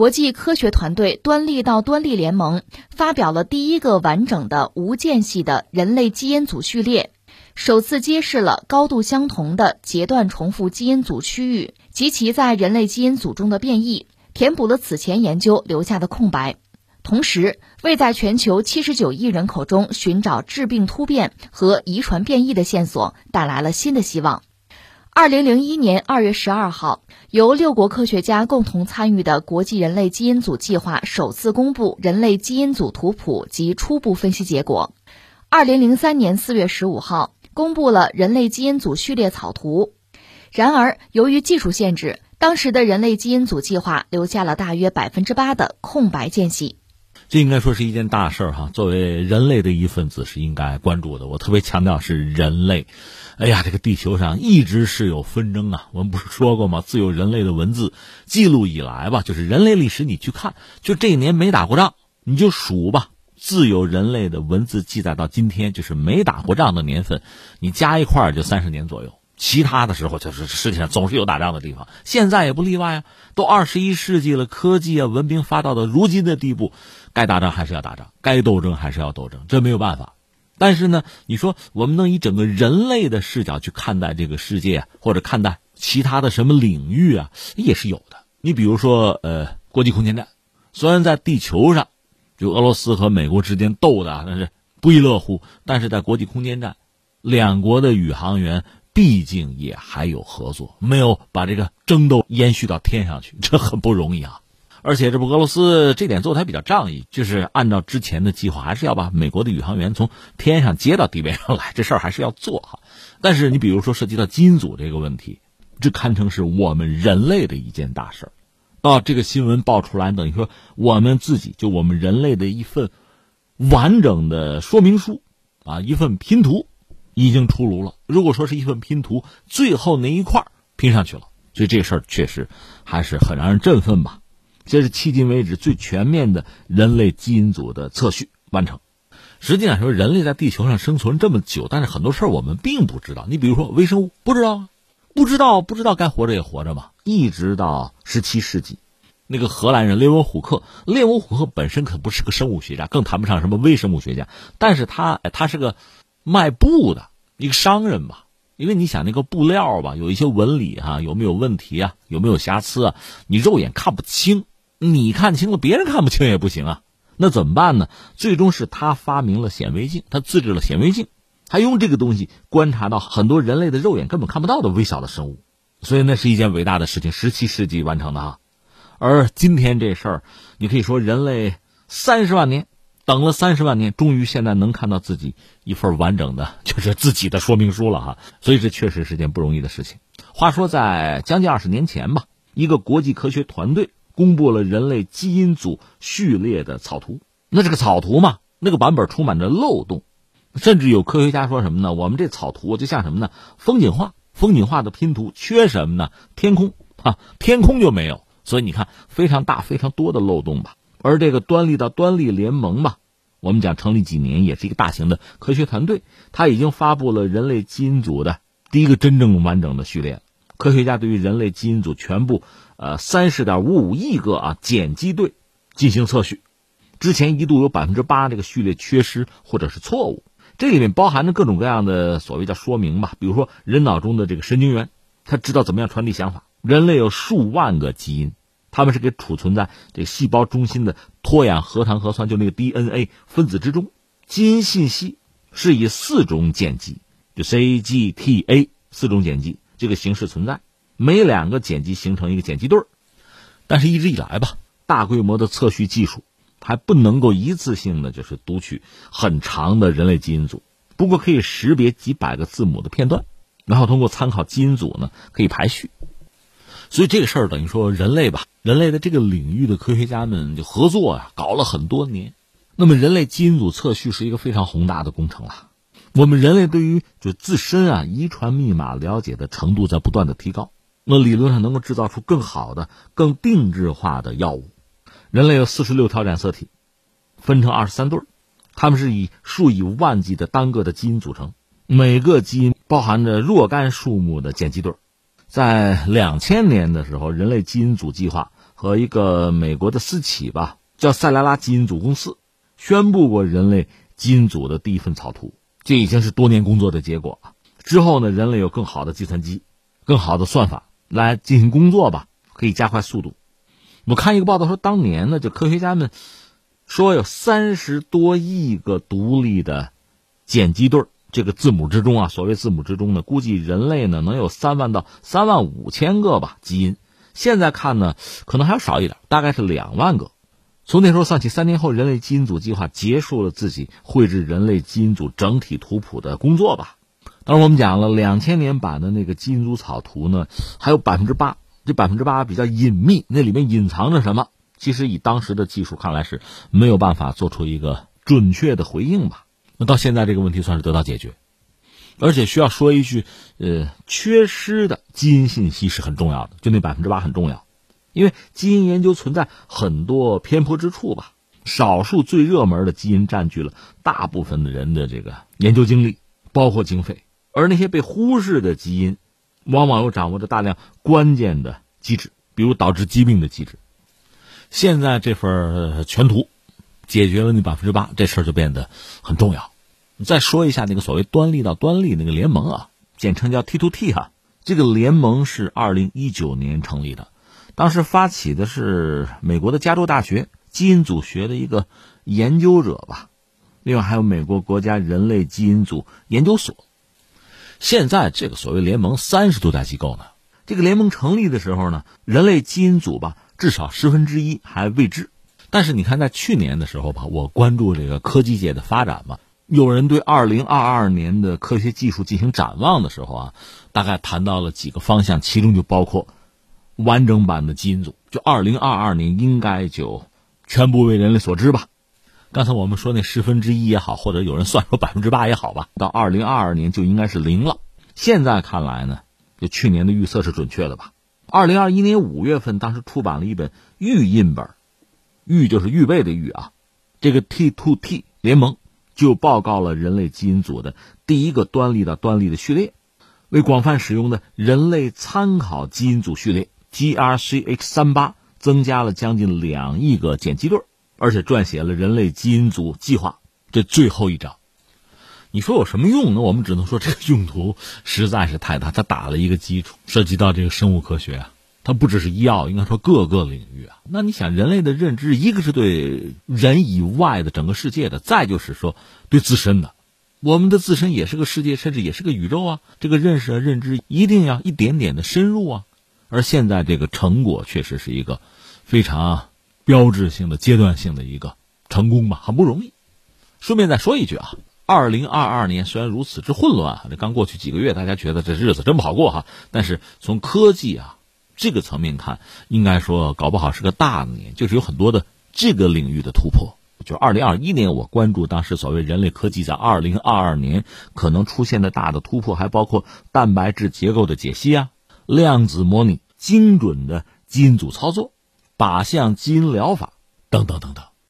国际科学团队端粒到端粒联盟发表了第一个完整的无间隙的人类基因组序列，首次揭示了高度相同的截断重复基因组区域及其在人类基因组中的变异，填补了此前研究留下的空白，同时为在全球七十九亿人口中寻找致病突变和遗传变异的线索带来了新的希望。二零零一年二月十二号，由六国科学家共同参与的国际人类基因组计划首次公布人类基因组图谱及初步分析结果。二零零三年四月十五号，公布了人类基因组序列草图。然而，由于技术限制，当时的人类基因组计划留下了大约百分之八的空白间隙。这应该说是一件大事儿哈。作为人类的一份子，是应该关注的。我特别强调是人类。哎呀，这个地球上一直是有纷争啊！我们不是说过吗？自有人类的文字记录以来吧，就是人类历史，你去看，就这一年没打过仗，你就数吧。自有人类的文字记载到今天，就是没打过仗的年份，你加一块儿就三十年左右。其他的时候，就是世界上总是有打仗的地方，现在也不例外啊。都二十一世纪了，科技啊文明发达到如今的地步，该打仗还是要打仗，该斗争还是要斗争，这没有办法。但是呢，你说我们能以整个人类的视角去看待这个世界，或者看待其他的什么领域啊，也是有的。你比如说，呃，国际空间站，虽然在地球上，就俄罗斯和美国之间斗的那是不亦乐乎，但是在国际空间站，两国的宇航员毕竟也还有合作，没有把这个争斗延续到天上去，这很不容易啊。而且这不俄罗斯这点做的还比较仗义，就是按照之前的计划，还是要把美国的宇航员从天上接到地面上来，这事儿还是要做哈。但是你比如说涉及到基因组这个问题，这堪称是我们人类的一件大事儿。到这个新闻爆出来，等于说我们自己就我们人类的一份完整的说明书啊，一份拼图已经出炉了。如果说是一份拼图，最后那一块拼上去了，所以这个事儿确实还是很让人振奋吧。这是迄今为止最全面的人类基因组的测序完成。实际上说，人类在地球上生存这么久，但是很多事儿我们并不知道。你比如说微生物，不知道，不知道，不知道该活着也活着嘛。一直到十七世纪，那个荷兰人列文虎克，列文虎克本身可不是个生物学家，更谈不上什么微生物学家，但是他他是个卖布的一个商人吧。因为你想那个布料吧，有一些纹理哈，有没有问题啊？有没有瑕疵啊？你肉眼看不清。你看清了，别人看不清也不行啊，那怎么办呢？最终是他发明了显微镜，他自制了显微镜，他用这个东西观察到很多人类的肉眼根本看不到的微小的生物，所以那是一件伟大的事情，十七世纪完成的哈。而今天这事儿，你可以说人类三十万年等了三十万年，终于现在能看到自己一份完整的，就是自己的说明书了哈。所以这确实是件不容易的事情。话说在将近二十年前吧，一个国际科学团队。公布了人类基因组序列的草图，那这个草图嘛，那个版本充满着漏洞，甚至有科学家说什么呢？我们这草图就像什么呢？风景画，风景画的拼图缺什么呢？天空啊，天空就没有。所以你看，非常大、非常多的漏洞吧。而这个端粒到端粒联盟吧，我们讲成立几年，也是一个大型的科学团队，他已经发布了人类基因组的第一个真正完整的序列。科学家对于人类基因组全部。呃，三十点五五亿个啊碱基对进行测序，之前一度有百分之八这个序列缺失或者是错误，这里面包含着各种各样的所谓叫说明吧，比如说人脑中的这个神经元，它知道怎么样传递想法。人类有数万个基因，他们是给储存在这个细胞中心的脱氧核糖核酸，就那个 DNA 分子之中。基因信息是以四种碱基，就 C、G、T、A 四种碱基这个形式存在。每两个碱基形成一个碱基对儿，但是一直以来吧，大规模的测序技术还不能够一次性的就是读取很长的人类基因组，不过可以识别几百个字母的片段，然后通过参考基因组呢可以排序。所以这个事儿等于说人类吧，人类的这个领域的科学家们就合作啊，搞了很多年。那么人类基因组测序是一个非常宏大的工程了。我们人类对于就自身啊遗传密码了解的程度在不断的提高。那理论上能够制造出更好的、更定制化的药物。人类有四十六条染色体，分成二十三对儿，它们是以数以万计的单个的基因组成，每个基因包含着若干数目的碱基对儿。在两千年的时候，人类基因组计划和一个美国的私企吧，叫塞拉拉基因组公司，宣布过人类基因组的第一份草图。这已经是多年工作的结果之后呢，人类有更好的计算机、更好的算法来进行工作吧，可以加快速度。我看一个报道说，当年呢，就科学家们说有三十多亿个独立的碱基对儿这个字母之中啊，所谓字母之中呢，估计人类呢能有三万到三万五千个吧基因。现在看呢，可能还要少一点，大概是两万个。从那时候算起，三年后，人类基因组计划结束了自己绘制人类基因组整体图谱的工作吧。当然，我们讲了两千年版的那个基因组草图呢，还有百分之八，这百分之八比较隐秘，那里面隐藏着什么？其实以当时的技术看来是没有办法做出一个准确的回应吧。那到现在这个问题算是得到解决，而且需要说一句，呃，缺失的基因信息是很重要的，就那百分之八很重要。因为基因研究存在很多偏颇之处吧，少数最热门的基因占据了大部分的人的这个研究精力，包括经费，而那些被忽视的基因，往往又掌握着大量关键的机制，比如导致疾病的机制。现在这份全图解决了那百分之八，这事儿就变得很重要。再说一下那个所谓端粒到端粒那个联盟啊，简称叫 T to T 哈，这个联盟是二零一九年成立的。当时发起的是美国的加州大学基因组学的一个研究者吧，另外还有美国国家人类基因组研究所。现在这个所谓联盟三十多家机构呢，这个联盟成立的时候呢，人类基因组吧至少十分之一还未知。但是你看，在去年的时候吧，我关注这个科技界的发展嘛，有人对二零二二年的科学技术进行展望的时候啊，大概谈到了几个方向，其中就包括。完整版的基因组，就二零二二年应该就全部为人类所知吧。刚才我们说那十分之一也好，或者有人算说百分之八也好吧，到二零二二年就应该是零了。现在看来呢，就去年的预测是准确的吧？二零二一年五月份，当时出版了一本预印本，预就是预备的预啊。这个 T to T 联盟就报告了人类基因组的第一个端粒到端粒的序列，为广泛使用的人类参考基因组序列。GRCX 三八增加了将近两亿个碱基对，而且撰写了人类基因组计划这最后一章。你说有什么用呢？我们只能说这个用途实在是太大，它打了一个基础，涉及到这个生物科学啊，它不只是医药，应该说各个领域啊。那你想，人类的认知，一个是对人以外的整个世界的，再就是说对自身的，我们的自身也是个世界，甚至也是个宇宙啊。这个认识和认知一定要一点点的深入啊。而现在这个成果确实是一个非常标志性的阶段性的一个成功吧，很不容易。顺便再说一句啊，二零二二年虽然如此之混乱啊，这刚过去几个月，大家觉得这日子真不好过哈。但是从科技啊这个层面看，应该说搞不好是个大年，就是有很多的这个领域的突破。就二零二一年，我关注当时所谓人类科技在二零二二年可能出现的大的突破，还包括蛋白质结构的解析啊。量子模拟、精准的基因组操作、靶向基因疗法等等等等。